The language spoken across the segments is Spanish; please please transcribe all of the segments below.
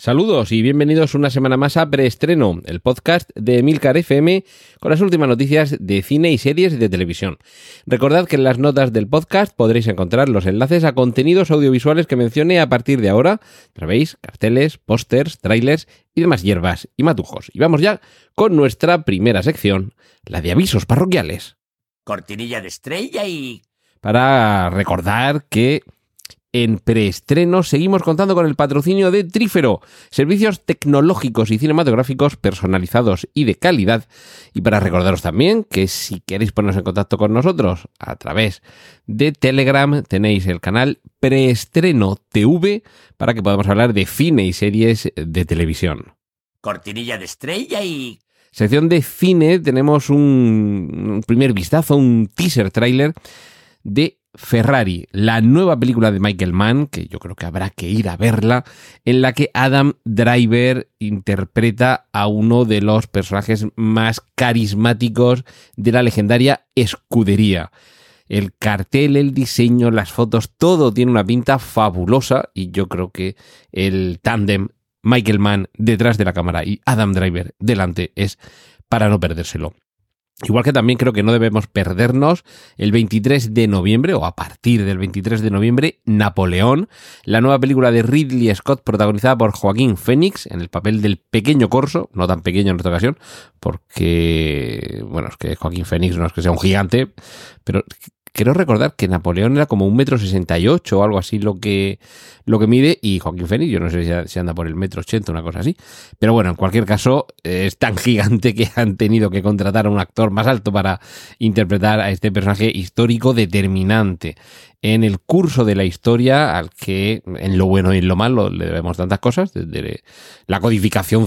Saludos y bienvenidos una semana más a Preestreno, el podcast de Emilcar FM con las últimas noticias de cine y series de televisión. Recordad que en las notas del podcast podréis encontrar los enlaces a contenidos audiovisuales que mencione a partir de ahora. Sabéis, carteles, pósters, trailers y demás hierbas y matujos. Y vamos ya con nuestra primera sección, la de avisos parroquiales. Cortinilla de estrella y... Para recordar que en preestreno seguimos contando con el patrocinio de Trífero, servicios tecnológicos y cinematográficos personalizados y de calidad. Y para recordaros también que si queréis poneros en contacto con nosotros a través de Telegram tenéis el canal Preestreno TV para que podamos hablar de cine y series de televisión. Cortinilla de estrella y... Sección de cine tenemos un, un primer vistazo, un teaser trailer de Ferrari, la nueva película de Michael Mann, que yo creo que habrá que ir a verla, en la que Adam Driver interpreta a uno de los personajes más carismáticos de la legendaria escudería. El cartel, el diseño, las fotos, todo tiene una pinta fabulosa y yo creo que el tándem Michael Mann detrás de la cámara y Adam Driver delante es para no perdérselo. Igual que también creo que no debemos perdernos el 23 de noviembre, o a partir del 23 de noviembre, Napoleón, la nueva película de Ridley Scott protagonizada por Joaquín Phoenix en el papel del pequeño corso, no tan pequeño en esta ocasión, porque, bueno, es que Joaquín Phoenix no es que sea un gigante, pero Quiero recordar que Napoleón era como un metro sesenta y ocho o algo así lo que, lo que mide y Joaquín Fénix, yo no sé si anda por el metro ochenta, una cosa así. Pero bueno, en cualquier caso, es tan gigante que han tenido que contratar a un actor más alto para interpretar a este personaje histórico determinante en el curso de la historia al que en lo bueno y en lo malo le debemos tantas cosas, desde la codificación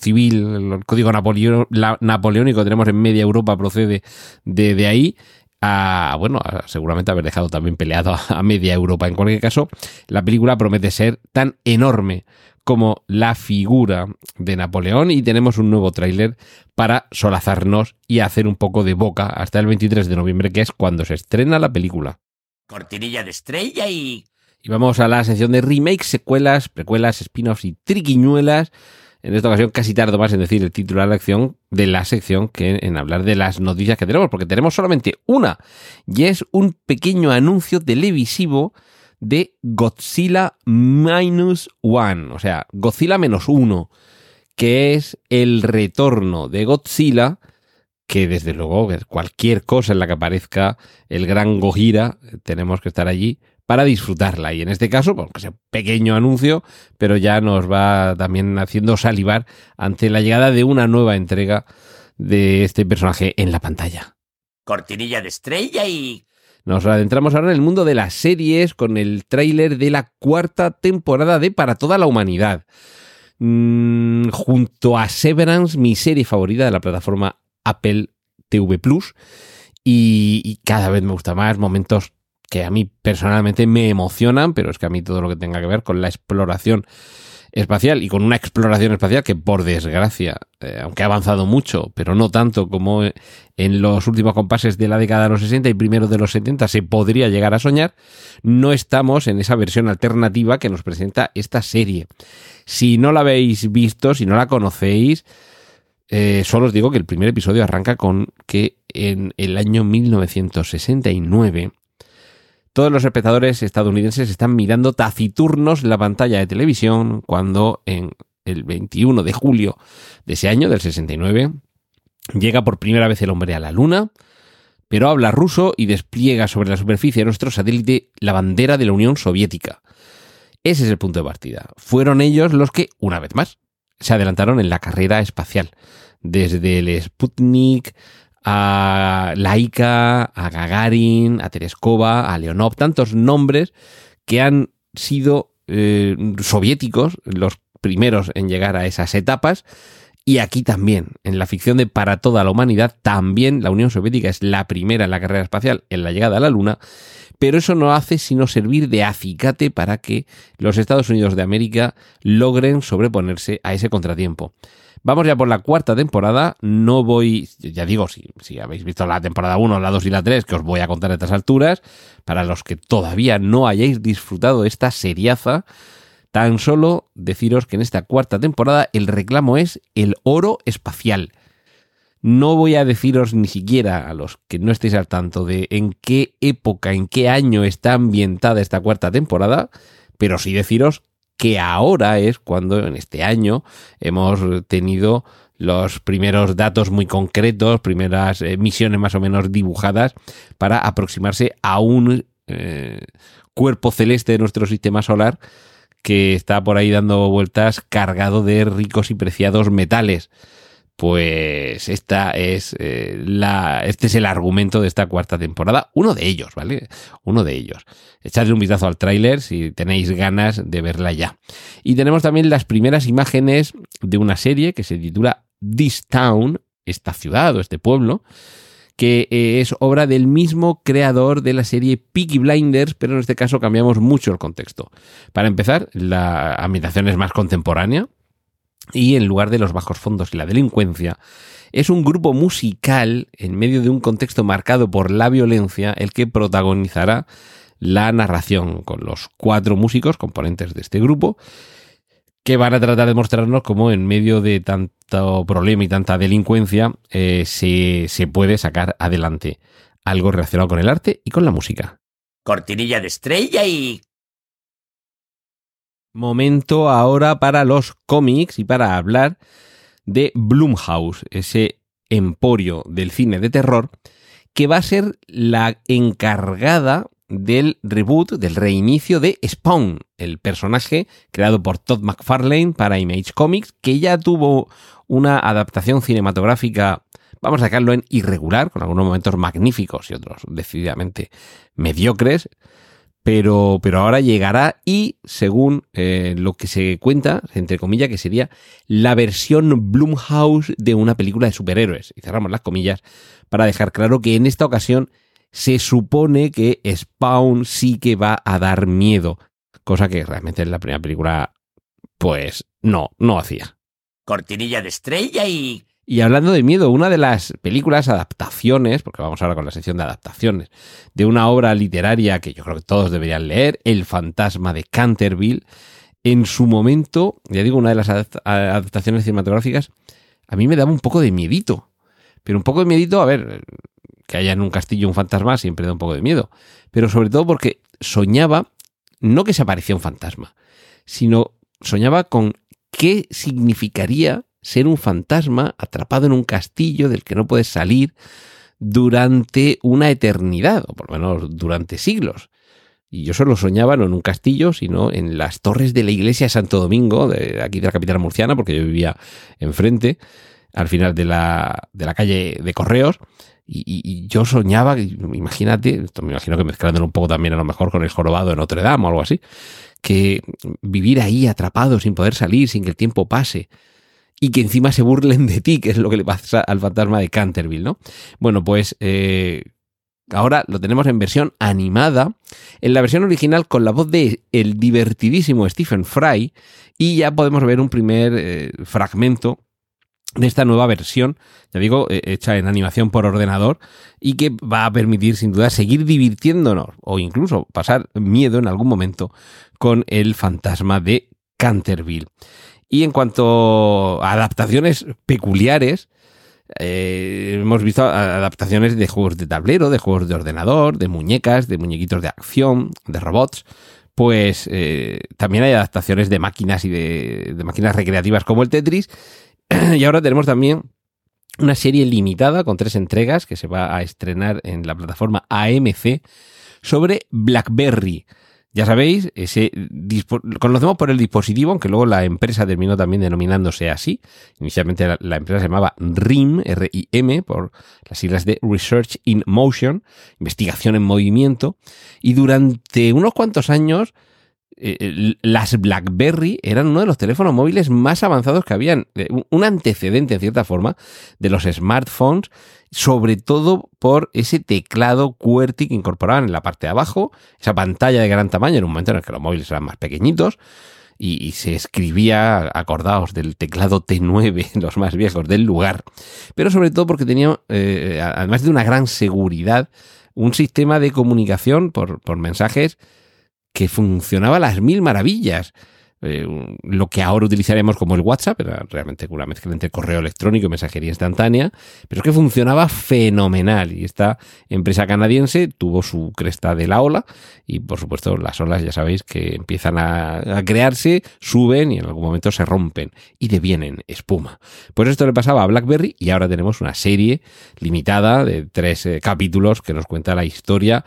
civil, el código napoleónico que tenemos en media Europa procede de, de ahí, a, bueno, seguramente haber dejado también peleado a, media Europa. En cualquier caso, la película promete ser tan enorme como la figura de Napoleón y tenemos un nuevo tráiler para solazarnos y hacer un poco de boca hasta el 23 de noviembre, que es cuando se estrena la película. Cortinilla de estrella y... Y vamos a la sección de remakes, secuelas, precuelas, spin-offs y triquiñuelas en esta ocasión casi tardo más en decir el título de la sección, de la sección que en hablar de las noticias que tenemos, porque tenemos solamente una, y es un pequeño anuncio televisivo de Godzilla Minus One, o sea, Godzilla menos uno, que es el retorno de Godzilla, que desde luego cualquier cosa en la que aparezca el gran Gojira, tenemos que estar allí para disfrutarla. Y en este caso, pues, es un pequeño anuncio, pero ya nos va también haciendo salivar ante la llegada de una nueva entrega de este personaje en la pantalla. Cortinilla de estrella y... Nos adentramos ahora en el mundo de las series con el tráiler de la cuarta temporada de Para toda la humanidad. Mm, junto a Severance, mi serie favorita de la plataforma Apple TV Plus. Y, y, cada vez me gusta más, momentos que a mí personalmente me emocionan, pero es que a mí todo lo que tenga que ver con la exploración espacial y con una exploración espacial que por desgracia, eh, aunque ha avanzado mucho, pero no tanto como en los últimos compases de la década de los 60 y primero de los 70 se podría llegar a soñar, no estamos en esa versión alternativa que nos presenta esta serie. Si no la habéis visto, si no la conocéis, eh, solo os digo que el primer episodio arranca con que en el año 1969 todos los espectadores estadounidenses están mirando taciturnos la pantalla de televisión cuando en el 21 de julio de ese año, del 69, llega por primera vez el hombre a la Luna, pero habla ruso y despliega sobre la superficie de nuestro satélite la bandera de la Unión Soviética. Ese es el punto de partida. Fueron ellos los que, una vez más, se adelantaron en la carrera espacial. Desde el Sputnik a Laika, a Gagarin, a Tereskova, a Leonov, tantos nombres que han sido eh, soviéticos, los primeros en llegar a esas etapas, Y aquí también, en la ficción de Para toda la humanidad, también la Unión Soviética es la primera en la carrera espacial, en la llegada a la Luna, pero eso no hace sino servir de acicate para que los Estados Unidos de América logren sobreponerse a ese contratiempo. Vamos ya por la cuarta temporada. No voy, ya digo, si, habéis visto la temporada 1, la 2 y la 3, que os voy a contar a estas alturas, para los que todavía no hayáis disfrutado esta seriaza, tan solo deciros que en esta cuarta temporada el reclamo es el oro espacial. No voy a deciros ni siquiera a los que no estéis al tanto de en qué época, en qué año está ambientada esta cuarta temporada, pero sí deciros que ahora es cuando en este año hemos tenido los primeros datos muy concretos, primeras eh, misiones más o menos dibujadas para aproximarse a un eh, cuerpo celeste de nuestro sistema solar que está por ahí dando vueltas cargado de ricos y preciados metales. Pues esta es eh, la, este es el argumento de esta cuarta temporada. Uno de ellos, ¿vale? Uno de ellos. Echadle un vistazo al tráiler si tenéis ganas de verla ya. Y tenemos también las primeras imágenes de una serie que se titula This Town, esta ciudad o este pueblo, que eh, es obra del mismo creador de la serie Peaky Blinders, pero en este caso cambiamos mucho el contexto. Para empezar, la ambientación es más contemporánea, y en lugar de los bajos fondos y la delincuencia, es un grupo musical en medio de un contexto marcado por la violencia el que protagonizará la narración con los cuatro músicos componentes de este grupo que van a tratar de mostrarnos cómo en medio de tanto problema y tanta delincuencia eh, se, se puede sacar adelante algo relacionado con el arte y con la música. Cortinilla de estrella y... Momento ahora para los cómics y para hablar de Blumhouse, ese emporio del cine de terror, que va a ser la encargada del reboot, del reinicio de Spawn, el personaje creado por Todd McFarlane para Image Comics, que ya tuvo una adaptación cinematográfica, vamos a sacarlo en irregular, con algunos momentos magníficos y otros decididamente mediocres, pero, pero ahora llegará y, según eh, lo que se cuenta, entre comillas, que sería la versión Blumhouse de una película de superhéroes. Y cerramos las comillas para dejar claro que en esta ocasión se supone que Spawn sí que va a dar miedo, cosa que realmente en la primera película, pues no, no hacía. Cortinilla de estrella y... Y hablando de miedo, una de las películas adaptaciones, porque vamos ahora con la sección de adaptaciones, de una obra literaria que yo creo que todos deberían leer, El fantasma de Canterville, en su momento, ya digo, una de las adaptaciones cinematográficas, a mí me daba un poco de miedito. Pero un poco de miedito, a ver, que haya en un castillo un fantasma siempre da un poco de miedo. Pero sobre todo porque soñaba, no que se aparecía un fantasma, sino soñaba con qué significaría ser un fantasma atrapado en un castillo del que no puedes salir durante una eternidad, o por lo menos durante siglos. Y yo solo soñaba no en un castillo, sino en las torres de la iglesia de Santo Domingo, de aquí de la capital murciana, porque yo vivía enfrente, al final de la, de la calle de Correos. Y, yo soñaba, imagínate, me imagino que mezclándolo un poco también a lo mejor con el jorobado de Notre Dame o algo así, que vivir ahí atrapado sin poder salir, sin que el tiempo pase, y que encima se burlen de ti, que es lo que le pasa al fantasma de Canterville, ¿no? Bueno, pues eh, ahora lo tenemos en versión animada, en la versión original con la voz de el divertidísimo Stephen Fry, y ya podemos ver un primer eh, fragmento de esta nueva versión, ya digo, eh, hecha en animación por ordenador y que va a permitir sin duda seguir divirtiéndonos o incluso pasar miedo en algún momento con el fantasma de Canterville. Y en cuanto a adaptaciones peculiares, eh, hemos visto adaptaciones de juegos de tablero, de juegos de ordenador, de muñecas, de muñequitos de acción, de robots. Pues eh, también hay adaptaciones de máquinas y de, de máquinas recreativas como el Tetris. y ahora tenemos también una serie limitada con tres entregas que se va a estrenar en la plataforma AMC sobre BlackBerry. Ya sabéis, conocemos por el dispositivo, aunque luego la empresa terminó también denominándose así. Inicialmente la, empresa se llamaba RIM, R-I-M, por las siglas de Research in Motion, investigación en movimiento. Y durante unos cuantos años eh, las BlackBerry eran uno de los teléfonos móviles más avanzados que habían, eh, un antecedente en cierta forma de los smartphones, sobre todo por ese teclado QWERTY que incorporaban en la parte de abajo, esa pantalla de gran tamaño en un momento en el que los móviles eran más pequeñitos, y, se escribía, acordaos, del teclado T9, los más viejos del lugar, pero sobre todo porque tenía, eh, además de una gran seguridad, un sistema de comunicación por mensajes que funcionaba a las mil maravillas. Eh, lo que ahora utilizaremos como el WhatsApp, era realmente una mezcla entre correo electrónico y mensajería instantánea, pero es que funcionaba fenomenal y esta empresa canadiense tuvo su cresta de la ola y por supuesto las olas ya sabéis que empiezan a, crearse, suben y en algún momento se rompen y devienen espuma. Pues esto le pasaba a BlackBerry y ahora tenemos una serie limitada de tres eh, capítulos que nos cuenta la historia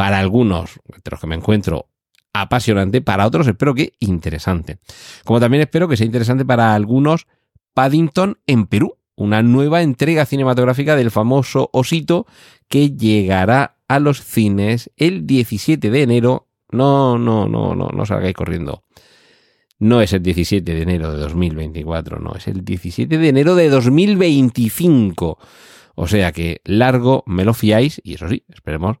para algunos, entre los que me encuentro, apasionante, para otros espero que interesante. Como también espero que sea interesante para algunos Paddington en Perú, una nueva entrega cinematográfica del famoso osito que llegará a los cines el 17 de enero. No, no, no, no, no salgáis corriendo. No es el 17 de enero de 2024, no, es el 17 de enero de 2025. O sea que largo me lo fiáis y eso sí, esperemos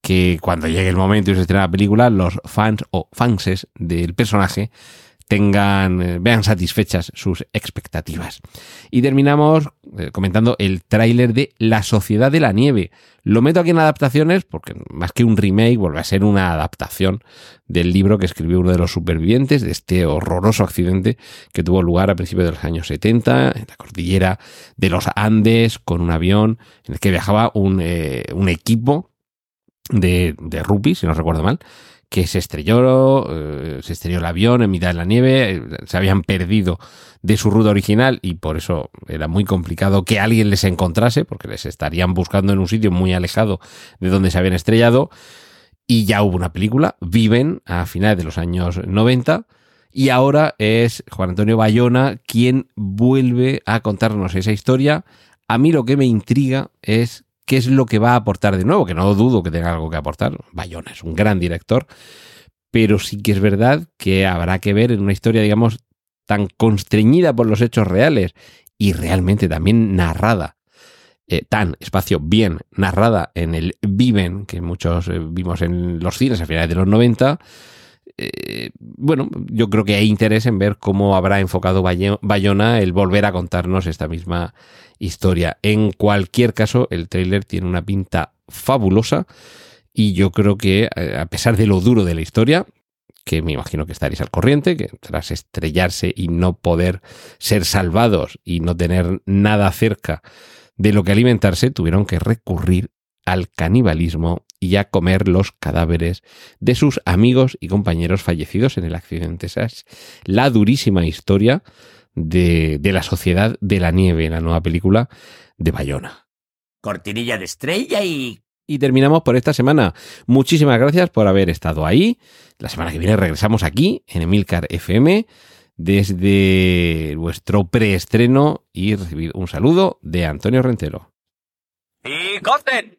que cuando llegue el momento y se estrene la película, los fans o fanses del personaje tengan, eh, vean satisfechas sus expectativas. Y terminamos eh, comentando el tráiler de La Sociedad de la Nieve. Lo meto aquí en adaptaciones porque más que un remake vuelve a ser una adaptación del libro que escribió uno de los supervivientes de este horroroso accidente que tuvo lugar a principios de los años 70 en la cordillera de los Andes con un avión en el que viajaba un, eh, un equipo de, de rugby, si no recuerdo mal, que se estrelló, eh, se estrelló el avión en mitad de la nieve, eh, se habían perdido de su ruta original y por eso era muy complicado que alguien les encontrase, porque les estarían buscando en un sitio muy alejado de donde se habían estrellado. Y ya hubo una película, Viven, a finales de los años 90. Y ahora es Juan Antonio Bayona quien vuelve a contarnos esa historia. A mí lo que me intriga es qué es lo que va a aportar de nuevo, que no dudo que tenga algo que aportar. Bayona es un gran director, pero sí que es verdad que habrá que ver en una historia, digamos, tan constreñida por los hechos reales y realmente también narrada, eh, tan espacio bien narrada en el Viven, que muchos eh, vimos en los cines a finales de los 90. Eh, bueno, yo creo que hay interés en ver cómo habrá enfocado Bayona el volver a contarnos esta misma historia. En cualquier caso, el tráiler tiene una pinta fabulosa y yo creo que eh, a pesar de lo duro de la historia, que me imagino que estaréis al corriente, que tras estrellarse y no poder ser salvados y no tener nada cerca de lo que alimentarse, tuvieron que recurrir al canibalismo y a comer los cadáveres de sus amigos y compañeros fallecidos en el accidente. Esa es la durísima historia de, la sociedad de la nieve en la nueva película de Bayona. Cortinilla de estrella y... Y terminamos por esta semana. Muchísimas gracias por haber estado ahí. La semana que viene regresamos aquí en Emilcar FM desde vuestro preestreno y recibir un saludo de Antonio Rentero. ¡Y corten!